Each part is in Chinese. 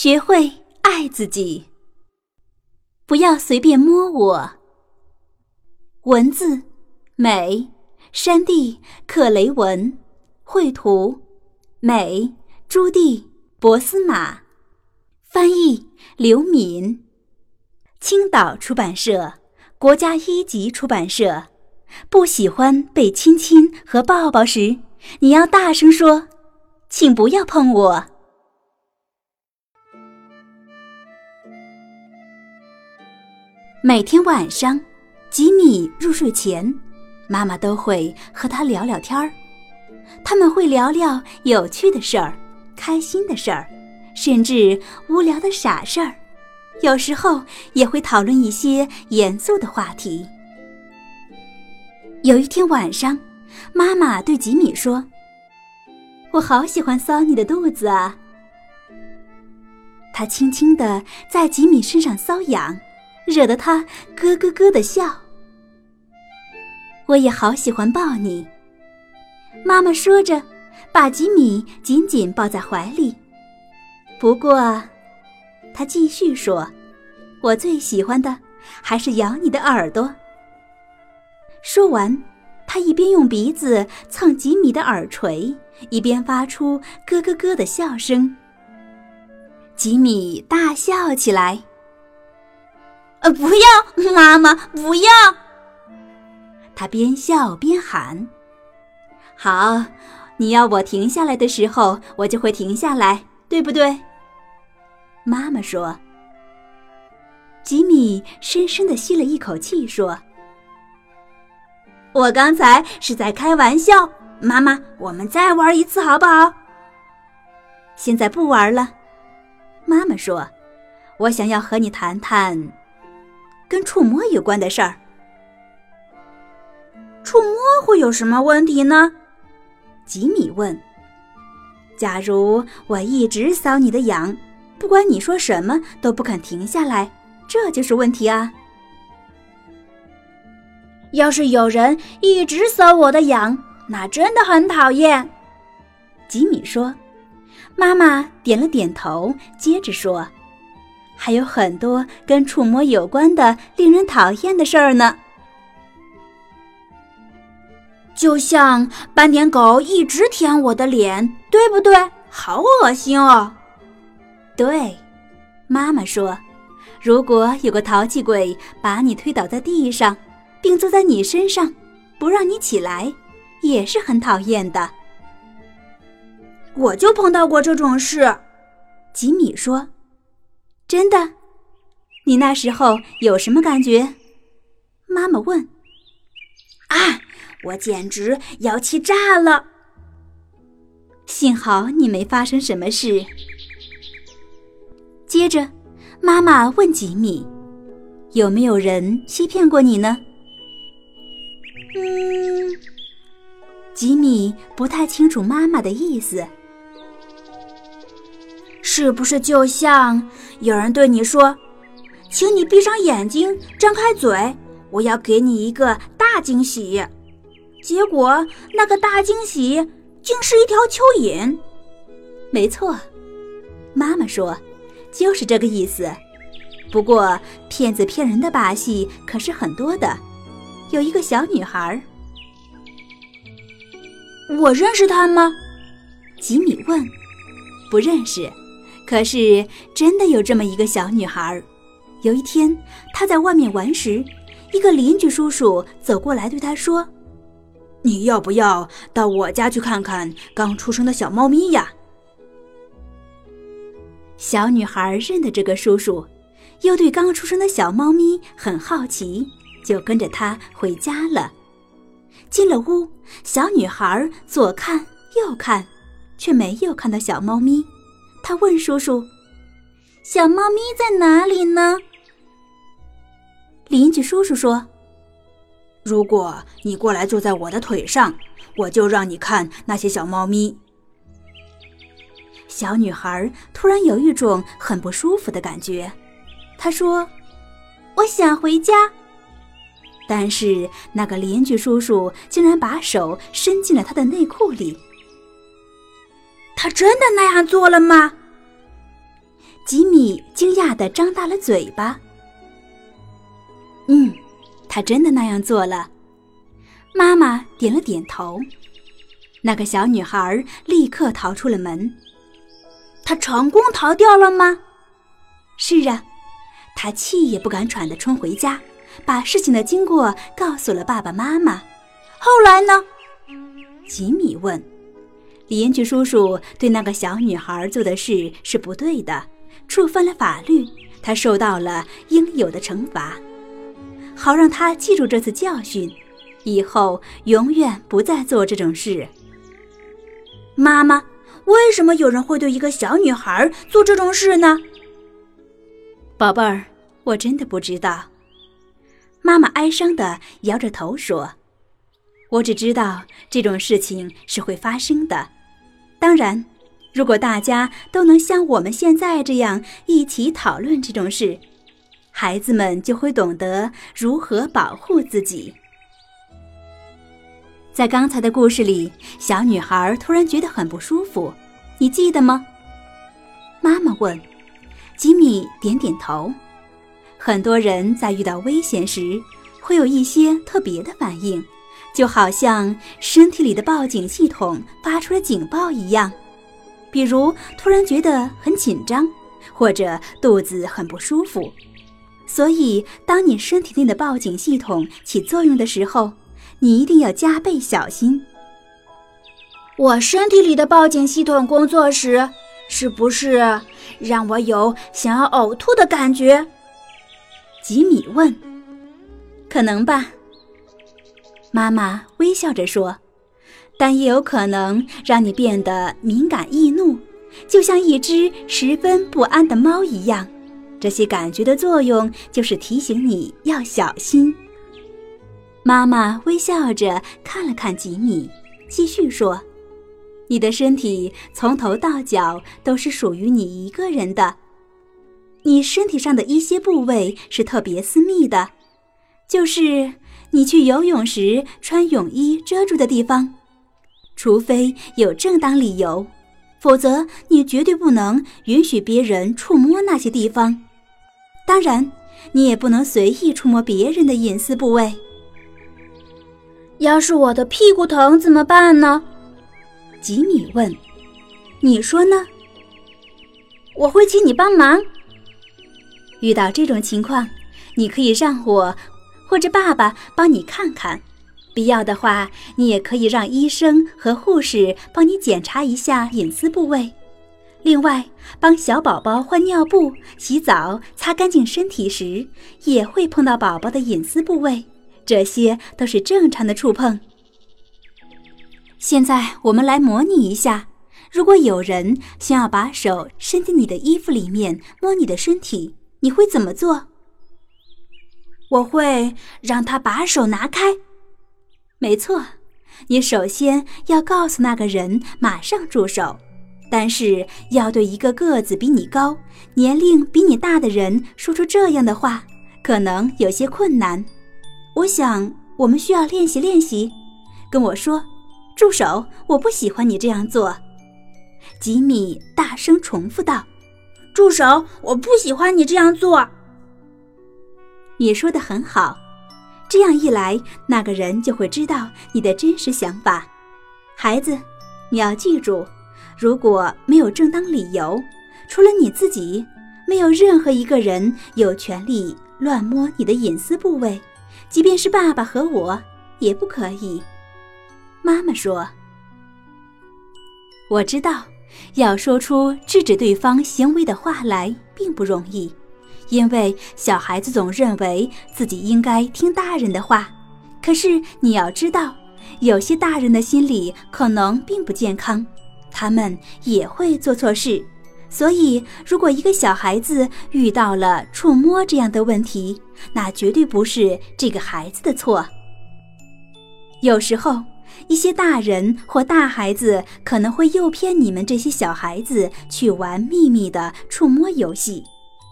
学会爱自己，不要随便摸我。文字，美，山地克雷文，绘图，美，朱蒂博斯马，翻译刘敏，青岛出版社，国家一级出版社。不喜欢被亲亲和抱抱时，你要大声说：“请不要碰我。”每天晚上，吉米入睡前，妈妈都会和他聊聊天儿。他们会聊聊有趣的事儿、开心的事儿，甚至无聊的傻事儿。有时候也会讨论一些严肃的话题。有一天晚上，妈妈对吉米说：“我好喜欢搔你的肚子啊。”她轻轻地在吉米身上搔痒。惹得他咯咯咯的笑。我也好喜欢抱你，妈妈说着，把吉米紧紧抱在怀里。不过，她继续说：“我最喜欢的还是咬你的耳朵。”说完，她一边用鼻子蹭吉米的耳垂，一边发出咯咯咯的笑声。吉米大笑起来。呃，不要，妈妈，不要！他边笑边喊：“好，你要我停下来的时候，我就会停下来，对不对？”妈妈说。吉米深深的吸了一口气，说：“我刚才是在开玩笑，妈妈，我们再玩一次好不好？”现在不玩了，妈妈说：“我想要和你谈谈。”跟触摸有关的事儿，触摸会有什么问题呢？吉米问。假如我一直搔你的痒，不管你说什么都不肯停下来，这就是问题啊。要是有人一直搔我的痒，那真的很讨厌。吉米说。妈妈点了点头，接着说。还有很多跟触摸有关的令人讨厌的事儿呢，就像斑点狗一直舔我的脸，对不对？好恶心哦！对，妈妈说，如果有个淘气鬼把你推倒在地上，并坐在你身上，不让你起来，也是很讨厌的。我就碰到过这种事，吉米说。真的，你那时候有什么感觉？妈妈问。啊，我简直要气炸了！幸好你没发生什么事。接着，妈妈问吉米：“有没有人欺骗过你呢？”嗯，吉米不太清楚妈妈的意思。是不是就像有人对你说：“请你闭上眼睛，张开嘴，我要给你一个大惊喜。”结果那个大惊喜竟是一条蚯蚓。没错，妈妈说，就是这个意思。不过骗子骗人的把戏可是很多的。有一个小女孩，我认识她吗？吉米问。不认识。可是，真的有这么一个小女孩，有一天，她在外面玩时，一个邻居叔叔走过来对她说：“你要不要到我家去看看刚出生的小猫咪呀？”小女孩认得这个叔叔，又对刚出生的小猫咪很好奇，就跟着他回家了。进了屋，小女孩左看右看，却没有看到小猫咪。她问叔叔：“小猫咪在哪里呢？”邻居叔叔说：“如果你过来坐在我的腿上，我就让你看那些小猫咪。”小女孩突然有一种很不舒服的感觉，她说：“我想回家。”但是那个邻居叔叔竟然把手伸进了她的内裤里。他真的那样做了吗？吉米惊讶的张大了嘴巴。嗯，他真的那样做了。妈妈点了点头。那个小女孩立刻逃出了门。她成功逃掉了吗？是啊，她气也不敢喘的冲回家，把事情的经过告诉了爸爸妈妈。后来呢？吉米问。邻居叔叔对那个小女孩做的事是不对的，触犯了法律，她受到了应有的惩罚。好让他记住这次教训，以后永远不再做这种事。妈妈，为什么有人会对一个小女孩做这种事呢？宝贝儿，我真的不知道。妈妈哀伤的摇着头说：“我只知道这种事情是会发生的。当然，如果大家都能像我们现在这样一起讨论这种事。”孩子们就会懂得如何保护自己。在刚才的故事里，小女孩突然觉得很不舒服，你记得吗？妈妈问。吉米点点头。很多人在遇到危险时，会有一些特别的反应，就好像身体里的报警系统发出了警报一样，比如突然觉得很紧张，或者肚子很不舒服。所以，当你身体内的报警系统起作用的时候，你一定要加倍小心。我身体里的报警系统工作时，是不是让我有想要呕吐的感觉？吉米问。可能吧。妈妈微笑着说，但也有可能让你变得敏感易怒，就像一只十分不安的猫一样。这些感觉的作用就是提醒你要小心。妈妈微笑着看了看吉米，继续说：“你的身体从头到脚都是属于你一个人的。你身体上的一些部位是特别私密的，就是你去游泳时穿泳衣遮住的地方。除非有正当理由，否则你绝对不能允许别人触摸那些地方。”当然，你也不能随意触摸别人的隐私部位。要是我的屁股疼怎么办呢？吉米问。你说呢？我会请你帮忙。遇到这种情况，你可以让我或者爸爸帮你看看。必要的话，你也可以让医生和护士帮你检查一下隐私部位。另外，帮小宝宝换尿布、洗澡、擦干净身体时，也会碰到宝宝的隐私部位，这些都是正常的触碰。现在我们来模拟一下，如果有人想要把手伸进你的衣服里面摸你的身体，你会怎么做？我会让他把手拿开。没错，你首先要告诉那个人马上住手。但是要对一个个子比你高、年龄比你大的人说出这样的话，可能有些困难。我想我们需要练习练习。跟我说，住手！我不喜欢你这样做。吉米大声重复道：“住手！我不喜欢你这样做。”你说的很好，这样一来，那个人就会知道你的真实想法。孩子，你要记住。如果没有正当理由，除了你自己，没有任何一个人有权利乱摸你的隐私部位，即便是爸爸和我也不可以。妈妈说：“我知道，要说出制止对方行为的话来并不容易，因为小孩子总认为自己应该听大人的话。可是你要知道，有些大人的心理可能并不健康，他们也会做错事。所以，如果一个小孩子遇到了触摸这样的问题，那绝对不是这个孩子的错。有时候。”一些大人或大孩子可能会诱骗你们这些小孩子去玩秘密的触摸游戏，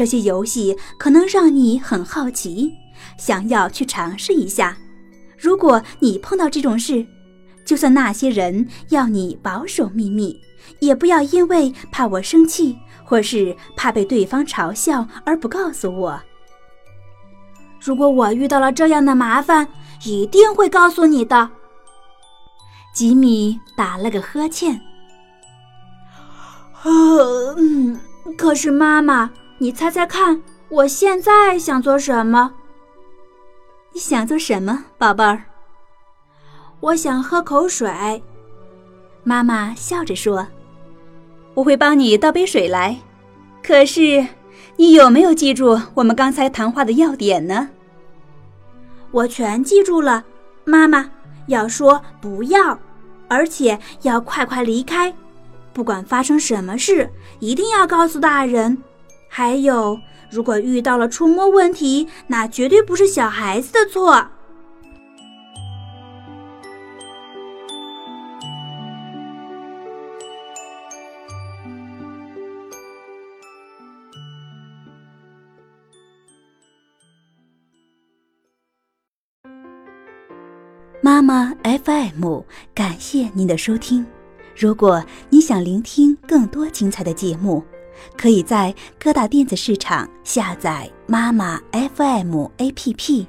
这些游戏可能让你很好奇，想要去尝试一下。如果你碰到这种事，就算那些人要你保守秘密，也不要因为怕我生气，或是怕被对方嘲笑而不告诉我。如果我遇到了这样的麻烦，一定会告诉你的。吉米打了个呵欠。呃，可是妈妈，你猜猜看，我现在想做什么？你想做什么，宝贝儿？我想喝口水。妈妈笑着说：“我会帮你倒杯水来。可是，你有没有记住我们刚才谈话的要点呢？”我全记住了，妈妈。要说不要，而且要快快离开。不管发生什么事，一定要告诉大人。还有，如果遇到了触摸问题，那绝对不是小孩子的错。妈妈 FM，感谢您的收听。如果你想聆听更多精彩的节目，可以在各大电子市场下载妈妈 FM APP，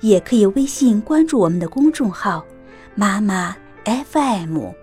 也可以微信关注我们的公众号“妈妈 FM”。